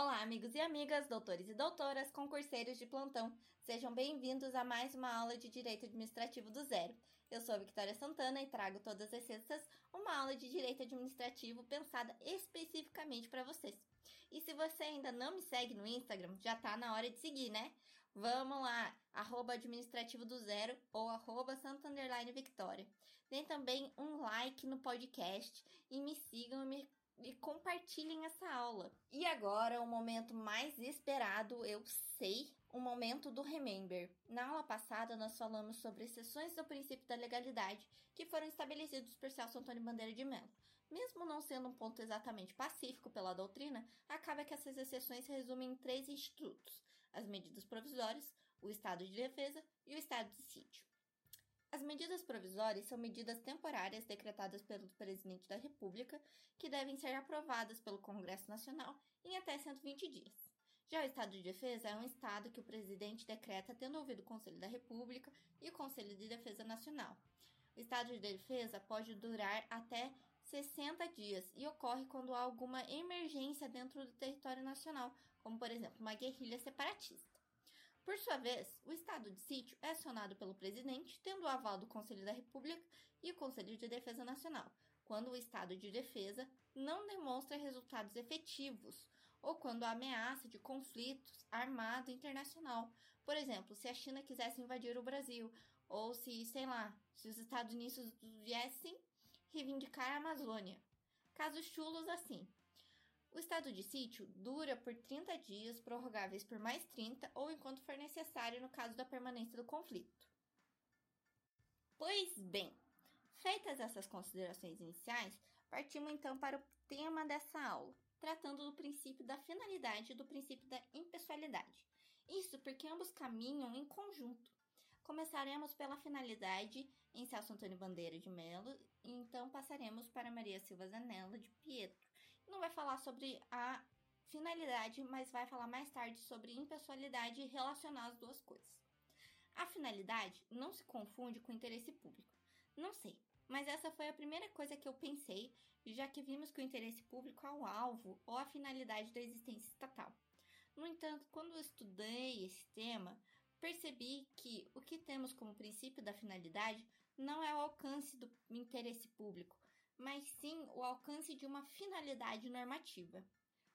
Olá, amigos e amigas, doutores e doutoras, concurseiros de plantão. Sejam bem-vindos a mais uma aula de Direito Administrativo do Zero. Eu sou a Victoria Santana e trago todas as sextas uma aula de Direito Administrativo pensada especificamente para vocês. E se você ainda não me segue no Instagram, já tá na hora de seguir, né? Vamos lá, arroba administrativo do zero ou arroba Victoria. Deem também um like no podcast e me sigam e me e compartilhem essa aula. E agora, o momento mais esperado, eu sei, o momento do Remember. Na aula passada, nós falamos sobre exceções do princípio da legalidade que foram estabelecidos por Celso Antônio Bandeira de Mello. Mesmo não sendo um ponto exatamente pacífico pela doutrina, acaba que essas exceções se resumem em três institutos: as medidas provisórias, o estado de defesa e o estado de sítio. As medidas provisórias são medidas temporárias decretadas pelo presidente da República que devem ser aprovadas pelo Congresso Nacional em até 120 dias. Já o estado de defesa é um estado que o presidente decreta tendo ouvido o Conselho da República e o Conselho de Defesa Nacional. O estado de defesa pode durar até 60 dias e ocorre quando há alguma emergência dentro do território nacional, como por exemplo uma guerrilha separatista. Por sua vez, o estado de sítio é acionado pelo presidente, tendo o aval do Conselho da República e o Conselho de Defesa Nacional, quando o estado de defesa não demonstra resultados efetivos ou quando há ameaça de conflitos armado internacional. Por exemplo, se a China quisesse invadir o Brasil ou se, sei lá, se os Estados Unidos viessem reivindicar a Amazônia. Casos chulos assim. O estado de sítio dura por 30 dias, prorrogáveis por mais 30 ou enquanto for necessário no caso da permanência do conflito. Pois bem, feitas essas considerações iniciais, partimos então para o tema dessa aula, tratando do princípio da finalidade e do princípio da impessoalidade. Isso porque ambos caminham em conjunto. Começaremos pela finalidade em Celso Antônio Bandeira de Melo, então passaremos para Maria Silva Zanella de Pietro. Vai falar sobre a finalidade, mas vai falar mais tarde sobre impessoalidade e relacionar as duas coisas. A finalidade não se confunde com interesse público. Não sei, mas essa foi a primeira coisa que eu pensei, já que vimos que o interesse público é o alvo ou a finalidade da existência estatal. No entanto, quando eu estudei esse tema, percebi que o que temos como princípio da finalidade não é o alcance do interesse público, mas sim o alcance de uma finalidade normativa.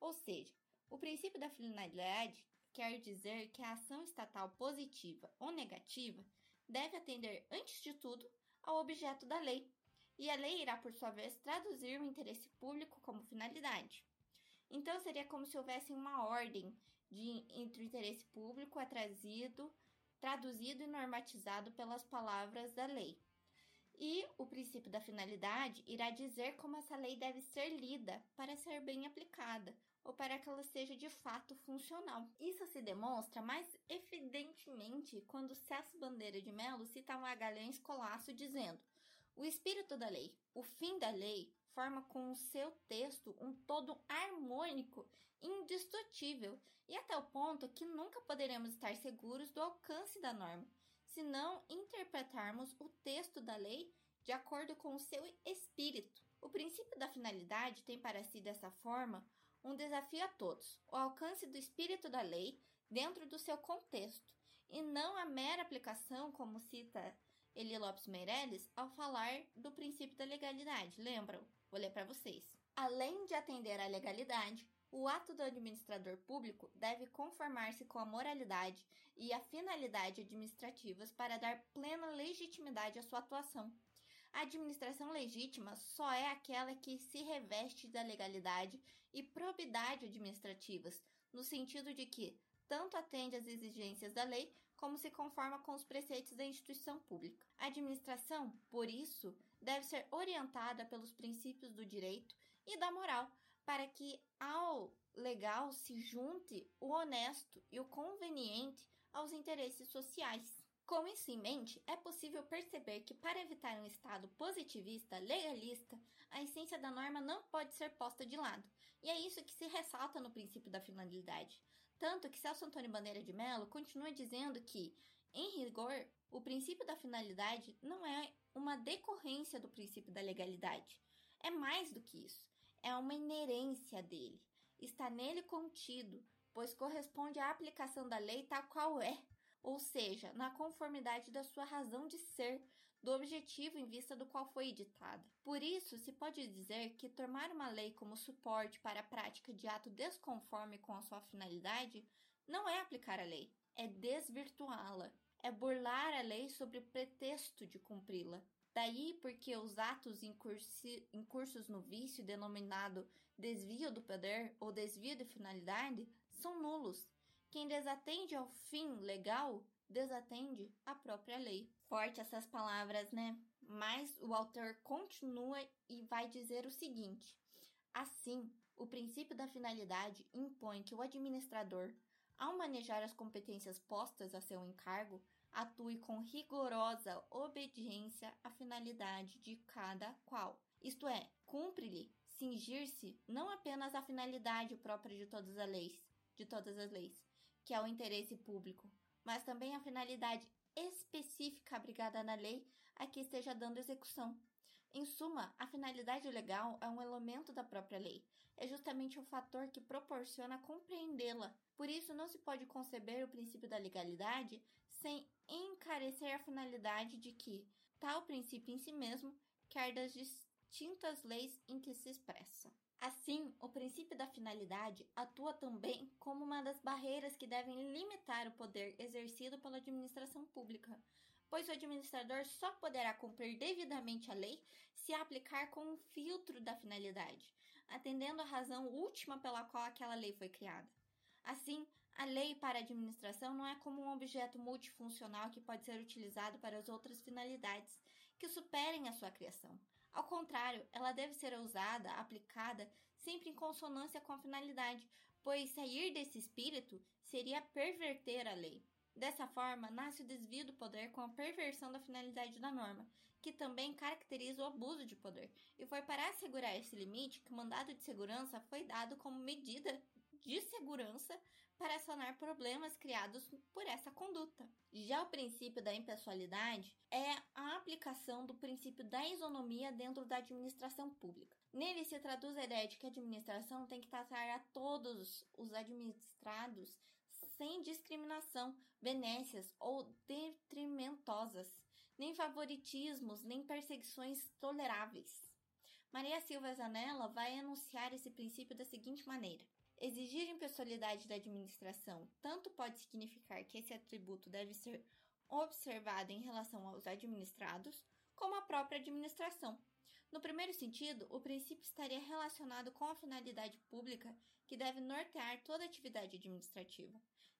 Ou seja, o princípio da finalidade quer dizer que a ação estatal positiva ou negativa deve atender, antes de tudo, ao objeto da lei, e a lei irá, por sua vez, traduzir o interesse público como finalidade. Então, seria como se houvesse uma ordem de, entre o interesse público atrazido, traduzido e normatizado pelas palavras da lei. E o princípio da finalidade irá dizer como essa lei deve ser lida para ser bem aplicada ou para que ela seja de fato funcional. Isso se demonstra mais evidentemente quando Celso Bandeira de Mello cita Magalhães Colasso dizendo: o espírito da lei, o fim da lei, forma com o seu texto um todo harmônico, indestrutível, e até o ponto que nunca poderemos estar seguros do alcance da norma, se não interpretarmos o texto da lei de acordo com o seu espírito. O princípio da finalidade tem para si, dessa forma, um desafio a todos: o alcance do espírito da lei dentro do seu contexto, e não a mera aplicação, como cita Eli Lopes Meirelles ao falar do princípio da legalidade. Lembram? Vou ler para vocês. Além de atender à legalidade, o ato do administrador público deve conformar-se com a moralidade e a finalidade administrativas para dar plena legitimidade à sua atuação. A administração legítima só é aquela que se reveste da legalidade e probidade administrativas, no sentido de que tanto atende às exigências da lei como se conforma com os preceitos da instituição pública. A administração, por isso, deve ser orientada pelos princípios do direito e da moral, para que ao legal se junte o honesto e o conveniente aos interesses sociais. Com isso em mente, é possível perceber que, para evitar um Estado positivista, legalista, a essência da norma não pode ser posta de lado. E é isso que se ressalta no princípio da finalidade. Tanto que Celso Antônio Bandeira de Mello continua dizendo que, em rigor, o princípio da finalidade não é uma decorrência do princípio da legalidade. É mais do que isso. É uma inerência dele. está nele contido, pois corresponde à aplicação da lei tal qual é, ou seja, na conformidade da sua razão de ser, do objetivo em vista do qual foi editada. Por isso, se pode dizer que tomar uma lei como suporte para a prática de ato desconforme com a sua finalidade não é aplicar a lei, é desvirtuá-la, é burlar a lei sobre o pretexto de cumpri-la. Daí porque os atos incursos no vício denominado desvio do poder ou desvio de finalidade são nulos. Quem desatende ao fim legal desatende a própria lei. Forte essas palavras, né? Mas o autor continua e vai dizer o seguinte: assim, o princípio da finalidade impõe que o administrador, ao manejar as competências postas a seu encargo, atue com rigorosa obediência à finalidade de cada qual. Isto é, cumpre-lhe cingir-se não apenas à finalidade própria de todas as leis, de todas as leis, que é o interesse público, mas também a finalidade específica abrigada na lei a que esteja dando execução. Em suma, a finalidade legal é um elemento da própria lei. É justamente o fator que proporciona compreendê-la. Por isso, não se pode conceber o princípio da legalidade sem encarecer a finalidade de que tal princípio em si mesmo quer das distintas leis em que se expressa. Assim, o princípio da finalidade atua também como uma das barreiras que devem limitar o poder exercido pela administração pública, pois o administrador só poderá cumprir devidamente a lei se aplicar com um filtro da finalidade, atendendo à razão última pela qual aquela lei foi criada. Assim, a lei para a administração não é como um objeto multifuncional que pode ser utilizado para as outras finalidades que superem a sua criação. Ao contrário, ela deve ser usada, aplicada, sempre em consonância com a finalidade, pois sair desse espírito seria perverter a lei. Dessa forma, nasce o desvio do poder com a perversão da finalidade da norma, que também caracteriza o abuso de poder. E foi para assegurar esse limite que o mandado de segurança foi dado como medida de segurança para sanar problemas criados por essa conduta. Já o princípio da impessoalidade é a aplicação do princípio da isonomia dentro da administração pública. Nele se traduz a ideia de que a administração tem que tratar a todos os administrados sem discriminação, benécias ou detrimentosas, nem favoritismos, nem perseguições toleráveis. Maria Silva Zanella vai enunciar esse princípio da seguinte maneira: Exigir impessoalidade da administração tanto pode significar que esse atributo deve ser observado em relação aos administrados, como à própria administração. No primeiro sentido, o princípio estaria relacionado com a finalidade pública que deve nortear toda atividade administrativa.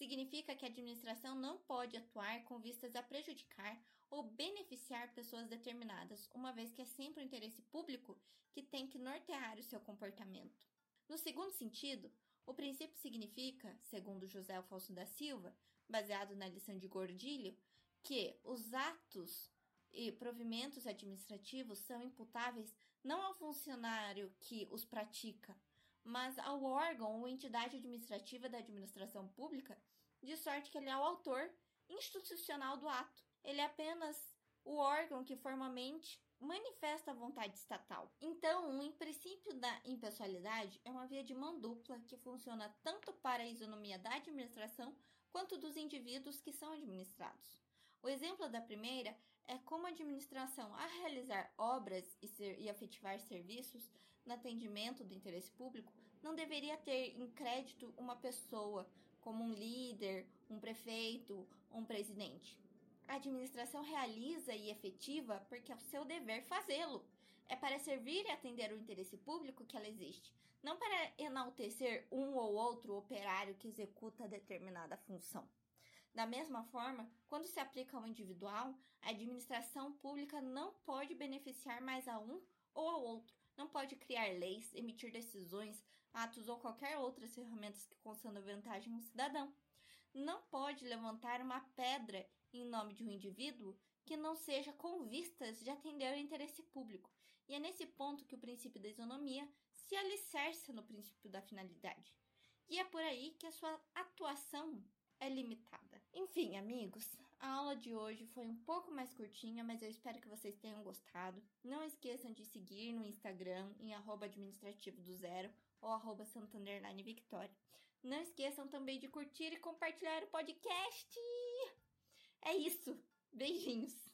Significa que a administração não pode atuar com vistas a prejudicar ou beneficiar pessoas determinadas, uma vez que é sempre o interesse público que tem que nortear o seu comportamento. No segundo sentido, o princípio significa, segundo José Alfonso da Silva, baseado na lição de Gordilho, que os atos e provimentos administrativos são imputáveis não ao funcionário que os pratica, mas ao órgão ou entidade administrativa da administração pública, de sorte que ele é o autor institucional do ato. Ele é apenas o órgão que formalmente manifesta a vontade estatal. Então, o princípio da impessoalidade é uma via de mão dupla que funciona tanto para a isonomia da administração quanto dos indivíduos que são administrados. O exemplo da primeira é como a administração, a realizar obras e, ser, e afetivar serviços no atendimento do interesse público, não deveria ter em crédito uma pessoa, como um líder, um prefeito, um presidente. A administração realiza e efetiva porque é o seu dever fazê-lo. É para servir e atender o interesse público que ela existe, não para enaltecer um ou outro operário que executa determinada função. Da mesma forma, quando se aplica ao individual, a administração pública não pode beneficiar mais a um ou ao outro, não pode criar leis, emitir decisões, atos ou qualquer outras ferramentas que concedam vantagem ao cidadão. Não pode levantar uma pedra em nome de um indivíduo que não seja com vistas de atender ao interesse público. E é nesse ponto que o princípio da isonomia se alicerça no princípio da finalidade. E é por aí que a sua atuação é limitada. Enfim, amigos, a aula de hoje foi um pouco mais curtinha, mas eu espero que vocês tenham gostado. Não esqueçam de seguir no Instagram em administrativo do zero ou arroba Victoria. Não esqueçam também de curtir e compartilhar o podcast. É isso. Beijinhos.